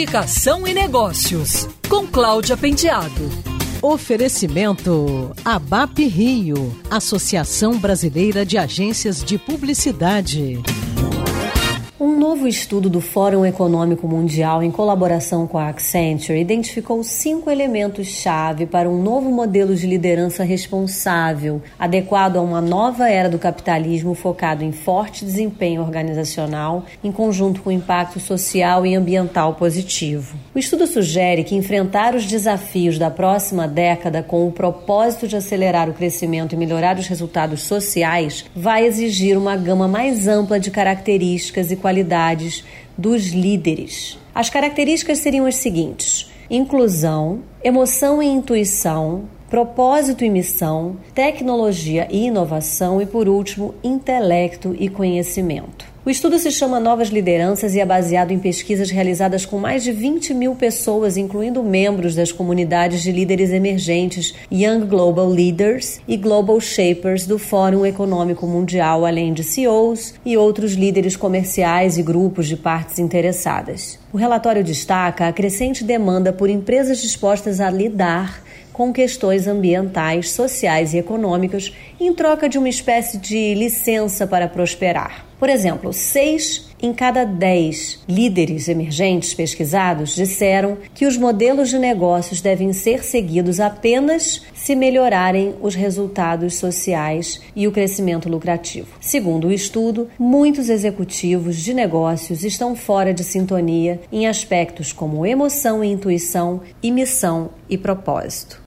Comunicação e Negócios, com Cláudia Penteado. Oferecimento ABAP Rio, Associação Brasileira de Agências de Publicidade. Novo estudo do Fórum Econômico Mundial, em colaboração com a Accenture, identificou cinco elementos-chave para um novo modelo de liderança responsável, adequado a uma nova era do capitalismo focado em forte desempenho organizacional, em conjunto com impacto social e ambiental positivo. O estudo sugere que enfrentar os desafios da próxima década com o propósito de acelerar o crescimento e melhorar os resultados sociais vai exigir uma gama mais ampla de características e qualidades qualidades dos líderes. As características seriam as seguintes: inclusão, emoção e intuição, propósito e missão, tecnologia e inovação e, por último, intelecto e conhecimento. O estudo se chama Novas Lideranças e é baseado em pesquisas realizadas com mais de 20 mil pessoas, incluindo membros das comunidades de líderes emergentes Young Global Leaders e Global Shapers do Fórum Econômico Mundial, além de CEOs e outros líderes comerciais e grupos de partes interessadas. O relatório destaca a crescente demanda por empresas dispostas a lidar com questões ambientais, sociais e econômicas em troca de uma espécie de licença para prosperar. Por exemplo, seis em cada dez líderes emergentes pesquisados disseram que os modelos de negócios devem ser seguidos apenas se melhorarem os resultados sociais e o crescimento lucrativo. Segundo o estudo, muitos executivos de negócios estão fora de sintonia em aspectos como emoção e intuição e missão e propósito.